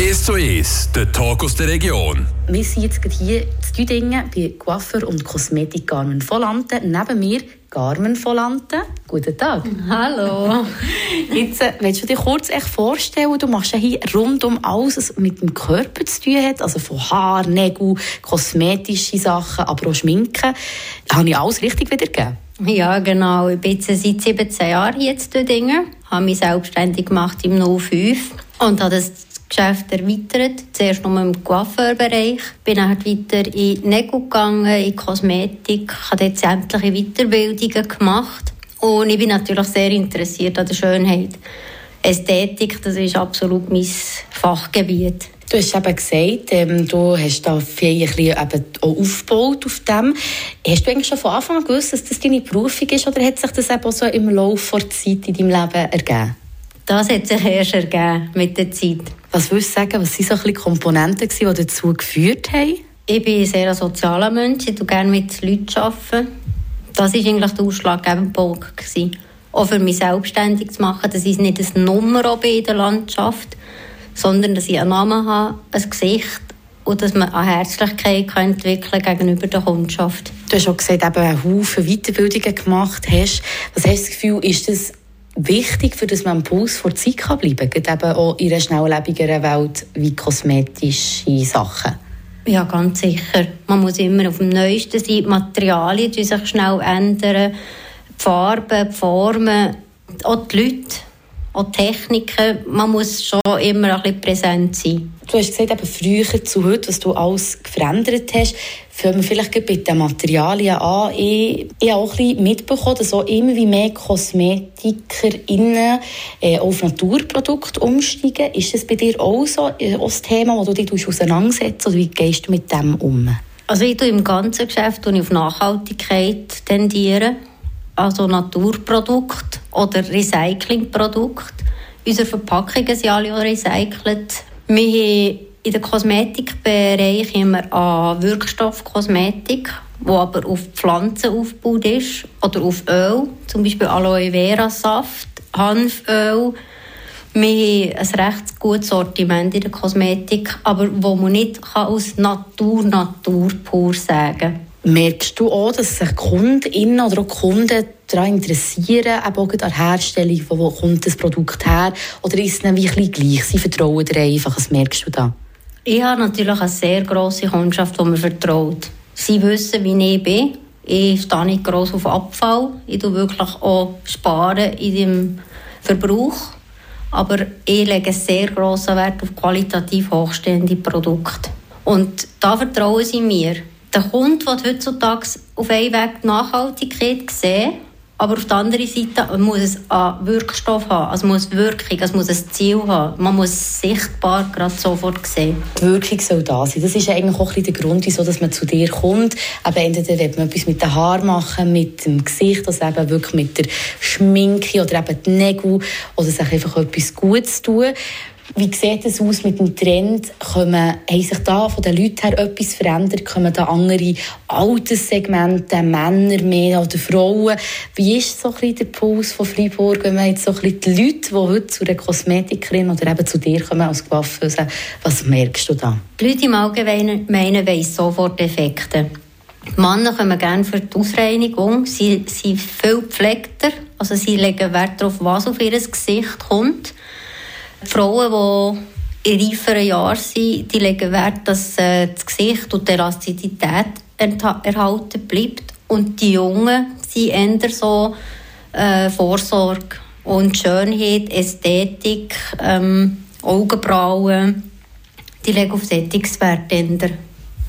1 zu 1, der Talk aus der Region. Wir sind jetzt hier in Düdingen bei Coiffeur und Kosmetik Carmen Volante. Neben mir Carmen Volante. Guten Tag. Hallo. Jetzt äh, willst du dir kurz echt vorstellen, du machst ja hier rund um alles, was mit dem Körper zu tun hat, also von Haar, Nägel, kosmetische Sachen, aber auch Schminken. Habe ich alles richtig wiedergegeben? Ja, genau. Ich bin jetzt seit 17 Jahren hier in Düdingen. Habe mich selbstständig gemacht im 05 und habe das Geschäft erweitert. Zuerst nur im Coiffeurbereich. Bin dann weiter in Nägel gegangen, in Kosmetik. habe dort sämtliche Weiterbildungen gemacht. Und ich bin natürlich sehr interessiert an der Schönheit. Ästhetik, das ist absolut mein Fachgebiet. Du hast eben gesagt, ähm, du hast da viel aufgebaut auf dem. Hast du eigentlich schon von Anfang an gewusst, dass das deine Berufung ist oder hat sich das eben so im Laufe der Zeit in deinem Leben ergeben? Das hat sich erst ergeben mit der Zeit. Was würdest du sagen, was waren so ein bisschen Komponenten, die dazu geführt haben? Ich bin ein sehr sozialer Mensch, ich arbeite gerne mit Leuten. Arbeiten. Das war eigentlich der ausschlaggebende Punkt. Gewesen. Auch für mich selbstständig zu machen, dass ich nicht ein Nummer bin in der Landschaft sondern dass ich einen Namen habe, ein Gesicht und dass man eine Herzlichkeit entwickeln gegenüber der Kundschaft. Du hast auch gesagt, eben einen Haufen Weiterbildungen gemacht hast. Was hast du das Gefühl, ist das wichtig, für dass man am Puls vor Zeit kann bleiben kann, eben auch in einer schnelllebigeren Welt wie kosmetische Sachen? Ja, ganz sicher. Man muss immer auf dem Neuesten sein. Die Materialien die sich schnell ändern, die Farben, die Formen, auch die Leute auch Techniken, man muss schon immer ein bisschen präsent sein. Du hast gesagt, eben früher zu heute, was du alles verändert hast, fangen wir vielleicht bei den Materialien an. Ich, ich habe auch ein mitbekommen, dass auch immer mehr KosmetikerInnen äh, auf Naturprodukte umsteigen. Ist das bei dir auch so äh, das Thema, das du dich auseinandersetzt oder wie gehst du mit dem um? Also ich tue im ganzen Geschäft auf Nachhaltigkeit tendieren also Naturprodukte oder Recyclingprodukte. Unsere Verpackungen sind alle recycelt. Wir haben in der Kosmetikbereich immer an Wirkstoffkosmetik, wo aber auf Pflanzen aufgebaut ist oder auf Öl, zum Beispiel Aloe Vera Saft, Hanföl. Wir haben ein recht gutes Sortiment in der Kosmetik, aber wo man nicht aus Natur Natur pur sagen kann. Merkst du auch, dass sich Kundinnen oder auch Kunden daran interessieren, eben auch an der Herstellung, wo, wo kommt das Produkt her? Oder ist es ihnen wie gleich? Sie vertrauen dir einfach, was merkst du da? Ich habe natürlich eine sehr grosse Kundschaft, die mir vertraut. Sie wissen, wie ich bin. Ich stehe nicht gross auf Abfall. Ich tue wirklich auch sparen in dem Verbrauch. Aber ich lege sehr grossen Wert auf qualitativ hochstehende Produkte. Und da vertrauen sie mir der Kunde will heutzutage auf einen Weg Nachhaltigkeit sehen, aber auf der anderen Seite muss es einen Wirkstoff haben, es muss Wirkung, es muss ein Ziel haben. Man muss es sichtbar gerade sofort sehen. Die Wirkung soll da sein. Das ist eigentlich auch der Grund, wieso man zu dir kommt. Aber entweder will man etwas mit den Haaren machen, mit dem Gesicht, also eben wirklich mit der Schminke oder eben die Nägel oder sich einfach etwas Gutes tun. Wie sieht es aus mit dem Trend? Kommen, haben sich da von den Leuten her etwas verändert? Kommen da andere Alterssegmente, Männer mehr oder Frauen? Wie ist so ein bisschen der Puls von Freiburg, wenn man jetzt so ein bisschen die Leute, die heute zu einer Kosmetikerin oder eben zu dir kommen als Coiffeuse, was merkst du da? Die Leute im Allgemeinen wollen sofort Effekte. Die Männer kommen gerne für die Ausreinigung. Sie sind viel gepflegter, also sie legen Wert darauf, was auf ihr Gesicht kommt. Frauen, die in reiferen Jahren sind, die legen Wert, dass äh, das Gesicht und die Elastizität erhalten bleibt. Und die Jungen sind eher so äh, Vorsorge und Schönheit, Ästhetik, ähm, Augenbrauen. Die legen auf Sättigungswert.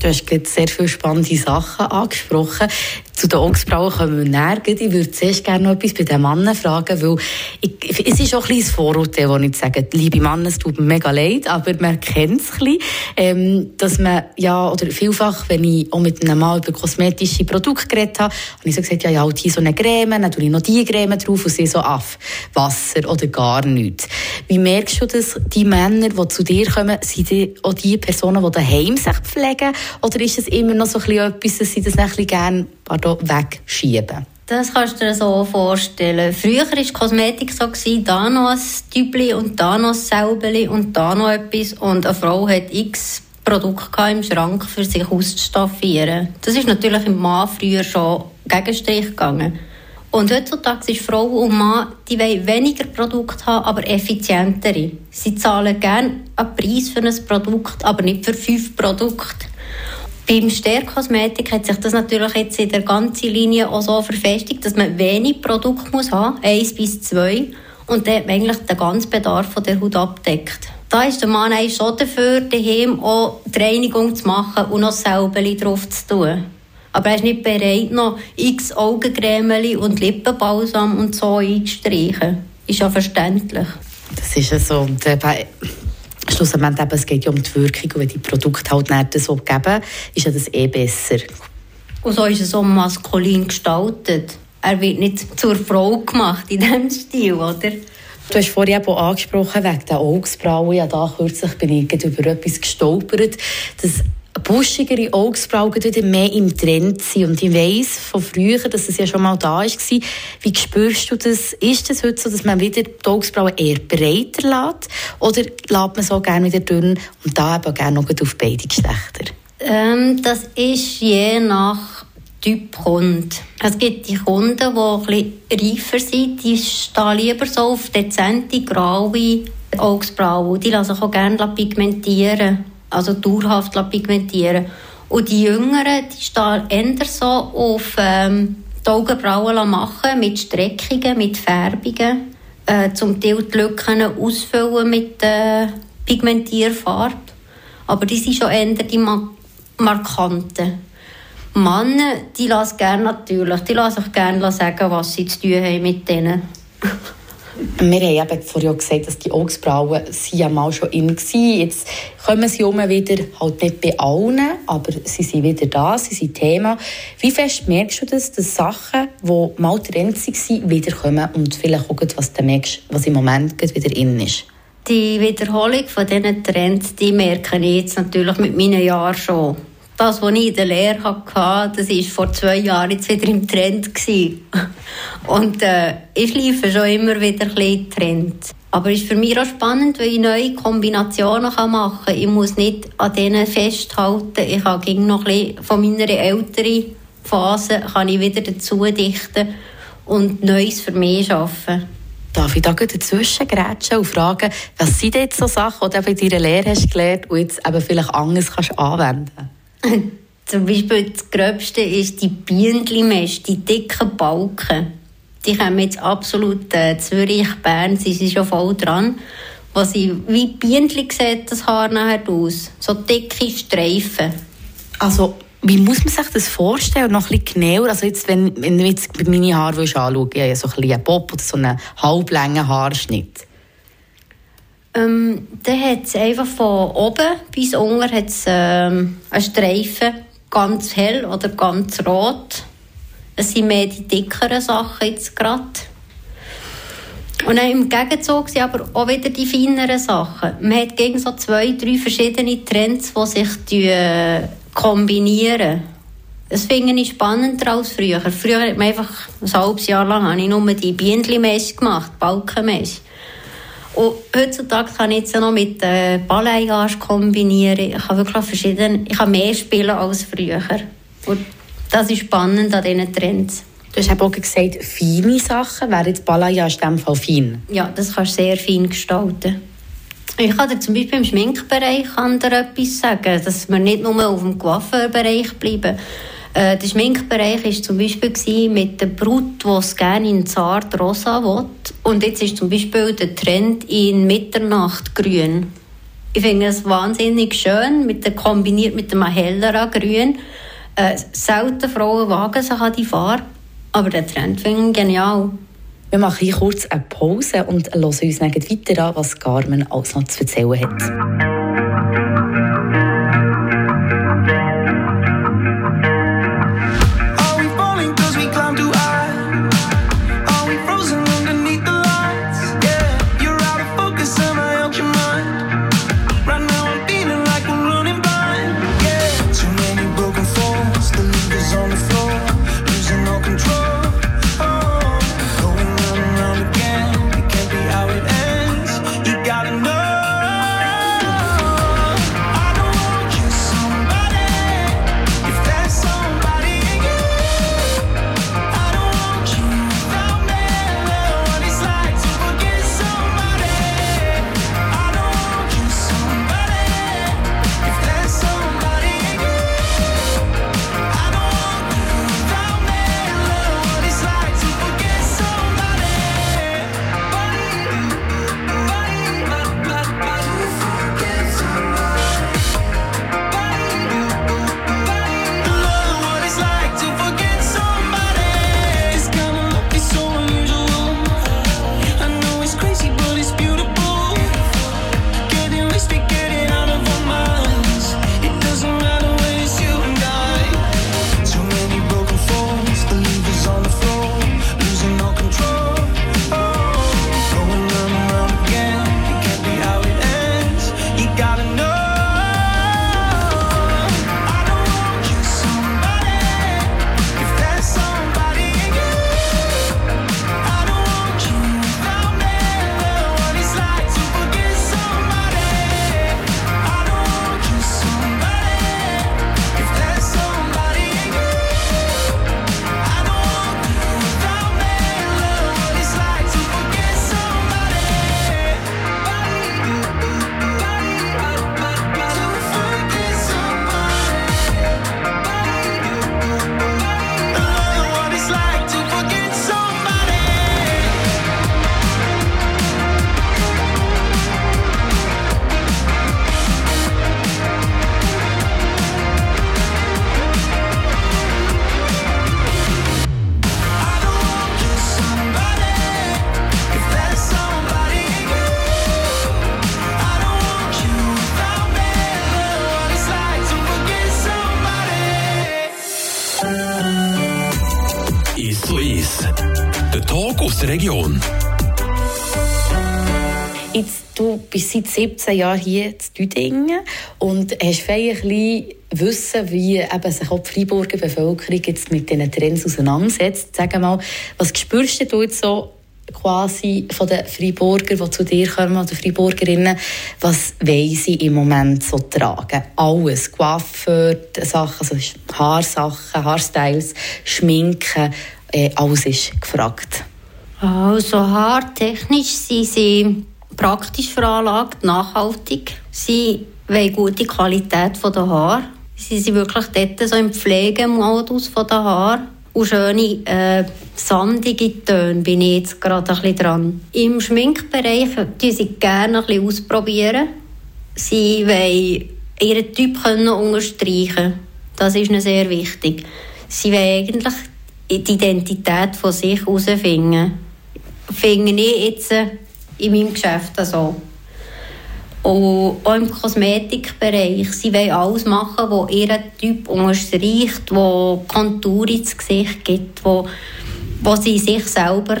Du hast sehr viele spannende Sachen angesprochen. Zu den Augsbrauen kommen wir näher. Ich würde zuerst gerne noch etwas bei den Männern fragen, weil ich, es ist auch ein kleines Vorurteil, wo ich sage, liebe Männer, es tut mir mega leid, aber man kennt es ein bisschen, ähm, dass man, ja, oder vielfach, wenn ich auch mit einem Mann über kosmetische Produkte geredet habe, habe ich so gesagt, ja, ja, halt hier so eine Creme, dann tue ich noch diese Creme drauf und sie so auf Wasser oder gar nichts. Wie merkst du das, die Männer, die zu dir kommen, sind die auch die Personen, die daheim sich pflegen oder ist es immer noch so ein bisschen etwas, dass sie das ein bisschen gerne wegschieben? Das kannst du dir so vorstellen. Früher war Kosmetik so, da noch ein Tübli und da noch ein und da noch etwas. Und eine Frau hat x Produkte im Schrank für sich auszustaffieren. Das ist natürlich im Mann früher schon Gegenstrich gegangen. Und heutzutage ist Frau und Mann, die wollen weniger Produkte haben, aber effizientere. Sie zahlen gerne einen Preis für ein Produkt, aber nicht für fünf Produkte. Beim Stärkosmetik hat sich das natürlich jetzt in der ganzen Linie auch so verfestigt, dass man wenig Produkte muss haben, eins bis zwei, und dann eigentlich den ganzen Bedarf der Haut abdeckt. Da ist der Mann eigentlich schon dafür, daheim auch die Reinigung zu machen und noch selber drauf zu tun. Aber er ist nicht bereit, noch x Augencreme und Lippenbalsam und so einzustreichen. Ist ja verständlich. Das ist ja so. Schlussendlich eben, es geht ja um die Wirkung. Und wenn die Produkte halt nicht so geben, ist ja das eh besser. Und so ist es so maskulin gestaltet. Er wird nicht zur Frau gemacht in diesem Stil, oder? Du hast vorhin eben angesprochen, wegen der Augsbrauen. Ja, da kürzlich bin ich über etwas gestolpert, dass buschigere Augsbrauen wieder mehr im Trend sind. Und ich weiss von früher, dass es ja schon mal da war. Wie spürst du das? Ist es heute so, dass man wieder die Augsbrauen eher breiter lässt? Oder lässt man so gerne wieder dünn und da eben gerne noch auf beide Geschlechter? Ähm, das ist je nach Typ Kunde. Es gibt die Kunden, die etwas reifer sind, die stehen lieber so auf dezente, graue Augsbrauen. Die lassen sich auch gerne pigmentieren also dauerhaft pigmentieren. Und die Jüngeren, die stehen eher so auf ähm, die Augenbrauen machen, mit Streckungen, mit Färbungen, äh, zum Teil die Lücken ausfüllen mit äh, Pigmentierfarbe. Aber die sind schon eher die markanten. Männer, die lassen gerne natürlich, die lassen sich gerne sagen, was sie zu tun haben mit denen. Wir haben eben vorhin gesagt, dass die Augsbrauen ja mal schon in waren. Jetzt kommen sie um wieder, halt nicht bei allen, aber sie sind wieder da, sie sind Thema. Wie fest merkst du das, dass Sachen, die mal Trend waren, wiederkommen und vielleicht auch was du merkst, was im Moment wieder in ist? Die Wiederholung von diesen Trends, die merke ich jetzt natürlich mit meinen Jahren schon das, was ich in der Lehre hatte, das war vor zwei Jahren jetzt wieder im Trend. Und äh, ich lief schon immer wieder ein bisschen Trend. Aber es ist für mich auch spannend, weil ich neue Kombinationen machen kann. Ich muss nicht an denen festhalten. Ich kann noch ein bisschen von meiner älteren Phase kann ich wieder dazu dichten und Neues für mich schaffen. Darf ich da dazwischen grätschen und fragen, was sind jetzt so Sachen, die du in deiner Lehre hast gelernt und jetzt eben vielleicht anders kannst anwenden kannst? Zum Beispiel das Gröbste ist die Bienenmess, die dicken Balken. Die kommen jetzt absolut äh, Zürich, Bern, sie sind schon voll dran. Was ich, wie Bienen sieht das Haar nachher aus. So dicke Streifen. Also, wie muss man sich das vorstellen? Noch ein genauer. Also jetzt, wenn, wenn du jetzt meine Haare anschauen ich habe so ein bisschen einen Bob oder so einen halblängen Haarschnitt. Ähm, dann hat es einfach von oben bis unten hat's, ähm, einen Streifen, ganz hell oder ganz rot. Es sind mehr die dickeren Sachen jetzt gerade. Und dann im Gegenzug sind aber auch wieder die feineren Sachen. Man hat gegen so zwei, drei verschiedene Trends, die sich äh, kombinieren. Das finde ich spannender als früher. Früher hat man einfach ein halbes Jahr lang ich nur die Bienenmäßig gemacht, Balkenmäßig. Und heutzutage kann ich jetzt noch mit äh, Balayage kombinieren. Ich kann wirklich verschiedene, ich kann mehr spielen als früher. Und das ist spannend an diesen Trends. Du hast auch gesagt, feine Sachen. Wäre jetzt Balayage in diesem Fall fein? Ja, das kannst du sehr fein gestalten. Ich kann dir zum Beispiel im Schminkbereich etwas sagen, dass wir nicht nur auf dem Coiffeurbereich bleiben. Äh, der Schminkbereich war zum Beispiel mit der Brut, die es gerne in zart rosa will. Und jetzt ist zum Beispiel der Trend in Mitternachtgrün. Ich finde es wahnsinnig schön, mit der, kombiniert mit einem helleren Grün. Äh, selten Frauen wagen sich an die Farbe, aber der Trend finde ich genial. Wir machen hier kurz eine Pause und hören uns weiter an, was Carmen alles noch zu erzählen hat. Der Region. Jetzt, du bist seit 17 Jahren hier in Düdingen und hast bisschen wissen, wie eben sich auch die Freiburger Bevölkerung jetzt mit diesen Trends auseinandersetzt. Sag mal, was spürst du jetzt so quasi von den Freiburger, die zu dir kommen, oder Freiburgerinnen, was wollen sie im Moment so tragen? Alles, Coiffeur, Sachen, also Haarsachen, Haarstyles, Schminken, äh, alles ist gefragt. Also haartechnisch sind sie praktisch veranlagt, nachhaltig. Sie wollen gute Qualität der Haare. Sie sind wirklich dort so im Pflegemodus der Haare. Und schöne, äh, sandige Töne bin ich jetzt gerade ein bisschen dran. Im Schminkbereich tun sie gerne ein bisschen ausprobieren. Sie wollen ihren Typ können unterstreichen Das ist ihnen sehr wichtig. Sie wollen eigentlich die Identität von sich herausfinden finde ich jetzt in meinem Geschäft so. Auch im Kosmetikbereich. Sie wollen alles machen, was ihren Typ unterstreicht, wo Kontur ins Gesicht gibt, wo, wo sie sich selber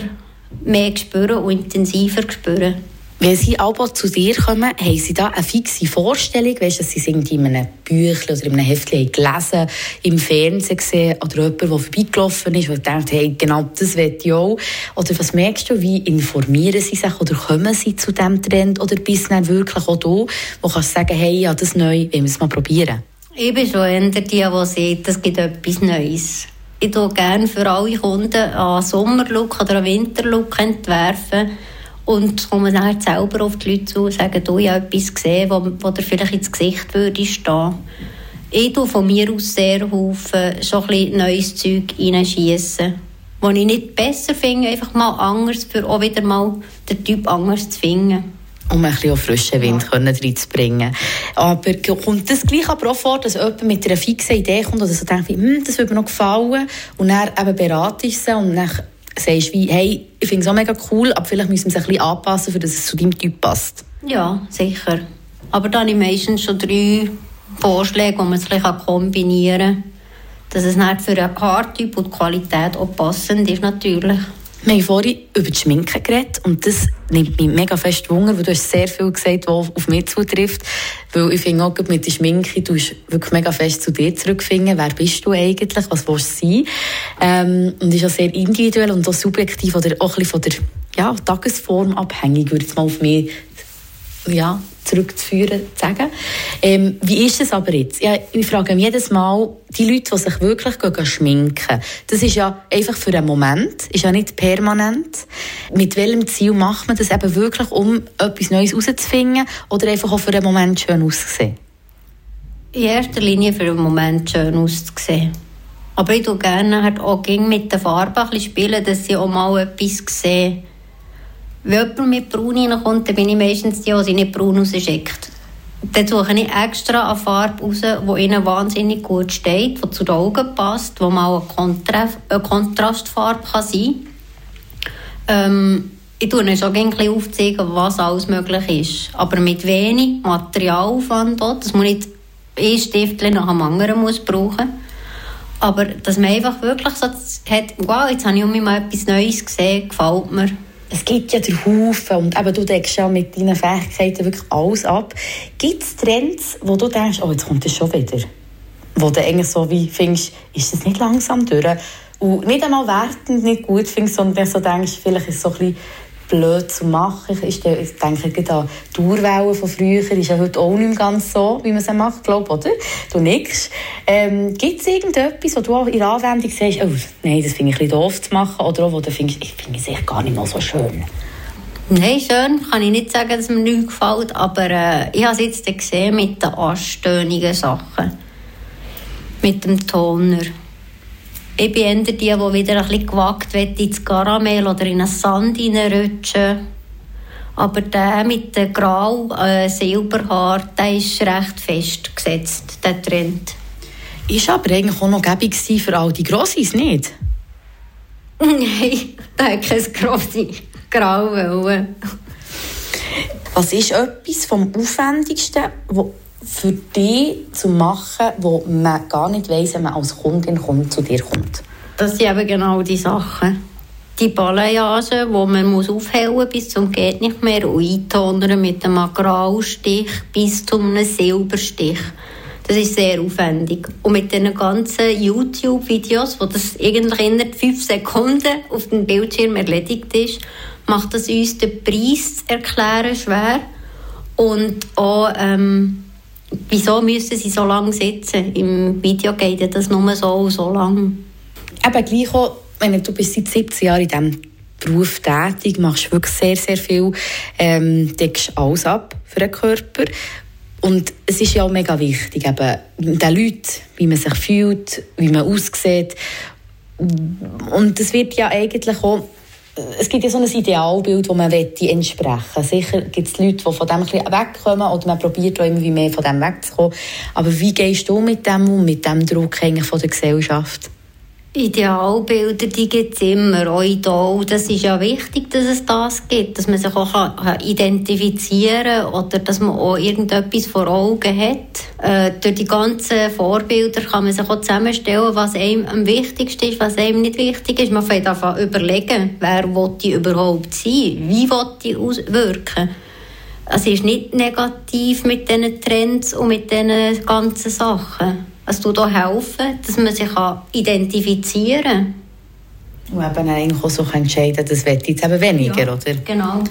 mehr spüren und intensiver spüren. Wenn Sie aber zu dir kommen, haben Sie da eine fixe Vorstellung? Weißt du, dass Sie irgendwie in einem Büchlein oder in einem Heftchen gelesen, im Fernsehen gesehen oder jemand, der vorbeigelaufen ist, und denkt, hey, genau das will ich auch. Oder was merkst du, wie informieren Sie sich oder kommen Sie zu diesem Trend oder bist du wirklich auch da, wo kannst du sagen, hey, ja, das neu, wir es mal probieren? Ich bin schon eher die, die sagt, es gibt etwas Neues. Ich tue gerne für alle Kunden einen Sommerlook oder einen Winterlook entwerfen und kommen dann halt selber auf die Leute zu und sagen, du, ich habe etwas gesehen, wo, wo dir vielleicht ins Gesicht würde stehen. Ich tue von mir aus sehr Haufen schon ein bisschen neues Zeug reinschiessen. Was ich nicht besser finde, einfach mal anders, für auch wieder mal den Typ anders zu finden um ein bisschen frischen Wind ja. reinzubringen. Aber kommt das gleich aber auch vor, dass jemand mit einer fixen Idee kommt oder so denkt, hm, das würde mir noch gefallen und dann eben beratest du und dann sagst wie, hey, ich finde es auch mega cool, aber vielleicht müssen wir es ein bisschen anpassen, damit es zu deinem Typ passt. Ja, sicher. Aber da habe ich meistens schon drei Vorschläge, die man es ein kombinieren kann, dass es nicht für den Haartyp und die Qualität auch passend ist natürlich. Wir haben vorhin über die Schminke geredet und das nimmt mich mega fest Wunder, weil du hast sehr viel gesagt, was auf mich zutrifft. Weil ich finde auch mit der Schminke, du wirklich mega fest zu dir zurückfinden. Wer bist du eigentlich? Was willst du sein? Ähm, und ist auch sehr individuell und auch subjektiv oder auch ein bisschen von der ja, Tagesform abhängig, würde ich mal auf mich ja, zurückzuführen, zu sagen. Ähm, wie ist es aber jetzt? Ja, ich frage mich jedes Mal, die Leute, die sich wirklich gehen, schminken, das ist ja einfach für einen Moment, ist ja nicht permanent. Mit welchem Ziel macht man das eben wirklich, um etwas Neues herauszufinden oder einfach auch für einen Moment schön auszusehen? In erster Linie für einen Moment schön auszusehen. Aber ich tue gerne auch mit der Farbe ein bisschen spielen, dass sie auch mal etwas sehen wenn jemand mit braun reinkommt, dann bin ich meistens die, die nicht braun rausschickt. Dann suche ich extra eine Farbe raus, die ihnen wahnsinnig gut steht, die zu den Augen passt, die mal eine, Kontra eine Kontrastfarbe kann sein kann. Ähm, ich tue ihnen schon aufzeigen, was alles möglich ist. Aber mit wenig Materialaufwand. Dass man nicht ein Stift nach dem anderen muss brauchen Aber dass man einfach wirklich so hat, wow, jetzt habe ich mal etwas Neues gesehen, gefällt mir es gibt ja den Haufen und eben, du denkst ja mit deinen Fähigkeiten wirklich alles ab. Gibt es Trends, wo du denkst, oh, jetzt kommt das schon wieder? Wo du eigentlich so wie findest, ist das nicht langsam durch? Und nicht einmal wertend nicht gut findest, sondern so denkst, vielleicht ist es so ein bisschen blöd zu machen. Ich, denke die Urwellen von früher, ist ja heute auch nicht ganz so, wie man sie macht, glaube oder? Du nix. Ähm, Gibt es irgendetwas, wo du auch in der Anwendung sagst, oh, nein, das finde ich ein doof zu machen, oder auch, wo du findest, ich finde es gar nicht mal so schön? Nein, schön kann ich nicht sagen, dass mir nichts gefällt, aber äh, ich habe es jetzt gesehen mit den anstönigen Sachen. Mit dem Toner. Ich bin eher die, die wieder ein bisschen gewagt wird ins Karamell oder in einen Sand reinrutschen. Aber der mit dem grau äh, Silberhaar, der ist recht festgesetzt, der Trend. Ist aber eigentlich auch noch gäbig für all die Grossis, nicht? Nein, da hat kein Grossi grau wollen. Was ist etwas vom Aufwendigsten, wo für dich zu machen, wo man gar nicht weiss, wenn man als Kundin kommt, zu dir kommt? Das sind eben genau die Sachen. Die Balayage, die man muss aufhellen bis zum geht nicht mehr und eintonern mit einem Graustich bis zu einem Silberstich. Das ist sehr aufwendig. Und mit den ganzen YouTube-Videos, wo das eigentlich in fünf Sekunden auf dem Bildschirm erledigt ist, macht das uns den Preis zu erklären schwer. Und auch, ähm, wieso müssen sie so lange sitzen? Im Video geht das nur so und so lang. Eben gleich auch, wenn du bist seit 17 Jahren in diesem Beruf tätig, machst wirklich sehr, sehr viel, ähm, deckst alles ab für den Körper. Und es ist ja auch mega wichtig, eben, den Leuten, wie man sich fühlt, wie man aussieht. Und es wird ja eigentlich auch es gibt ja so ein Idealbild, das man entsprechen will. Sicher gibt es Leute, die von dem ein wegkommen oder man probiert auch immer mehr von dem wegzukommen. Aber wie gehst du mit dem um, mit dem Druck eigentlich von der Gesellschaft? Idealbilder, die gibt es immer, Idol. Das ist ja wichtig, dass es das gibt, dass man sich auch identifizieren kann oder dass man auch irgendetwas vor Augen hat. Äh, durch die ganzen Vorbilder kann man sich auch zusammenstellen, was einem am wichtigsten ist, was einem nicht wichtig ist. Man fängt einfach überlegen, wer die überhaupt sein, wie die auswirken. Es ist nicht negativ mit diesen Trends und mit diesen ganzen Sachen es tut auch helfen, dass man sich identifizieren kann. Und eben eigentlich auch so entscheiden kann, das wird jetzt eben weniger, ja, oder? genau.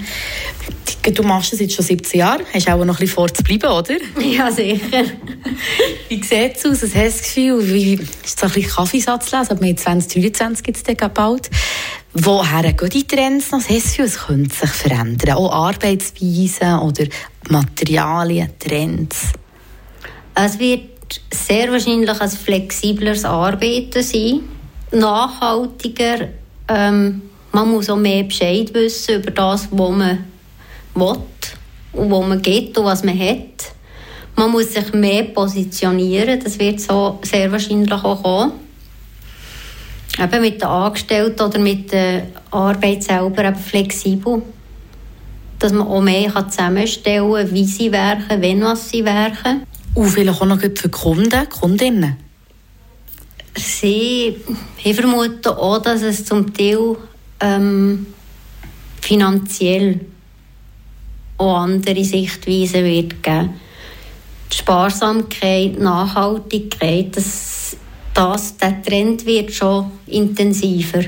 Du machst das jetzt schon 17 Jahre, hast auch noch ein bisschen vor zu bleiben, oder? Ja, sicher. wie sieht es aus? Hast du das Gefühl? Wie, ist es ein bisschen Kaffeesatz lesen? Aber 2023 gibt es bald. Woher gehen die Trends noch? Was hast du das Gefühl, es könnte sich verändern? Auch Arbeitsweisen oder Materialien, Trends? Es wird sehr wahrscheinlich ein flexibleres Arbeiten sein, nachhaltiger. Ähm, man muss auch mehr Bescheid wissen über das, was man will und wo man geht und was man hat. Man muss sich mehr positionieren, das wird so sehr wahrscheinlich auch kommen. Eben mit den Angestellten oder mit der Arbeit selber eben flexibel. Dass man auch mehr zusammenstellen kann, wie sie werken, wenn was sie werken. Und vielleicht auch noch für Kunden, Kundinnen? Sie, ich vermute auch, dass es zum Teil ähm, finanziell auch andere Sichtweisen wird geben. Die Sparsamkeit, Nachhaltigkeit, das, das, der Trend wird schon intensiver.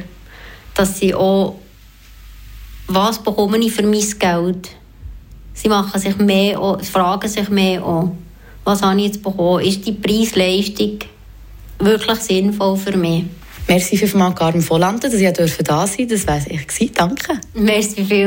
Dass sie auch, was bekomme ich für mein Geld? Sie machen sich mehr, fragen sich mehr an was habe ich jetzt bekommen? Ist die Preisleistung wirklich sinnvoll für mich? Merci vielmals, Carmen Volante, dass ich da sein durfte. Das war ich. Danke. Merci viel.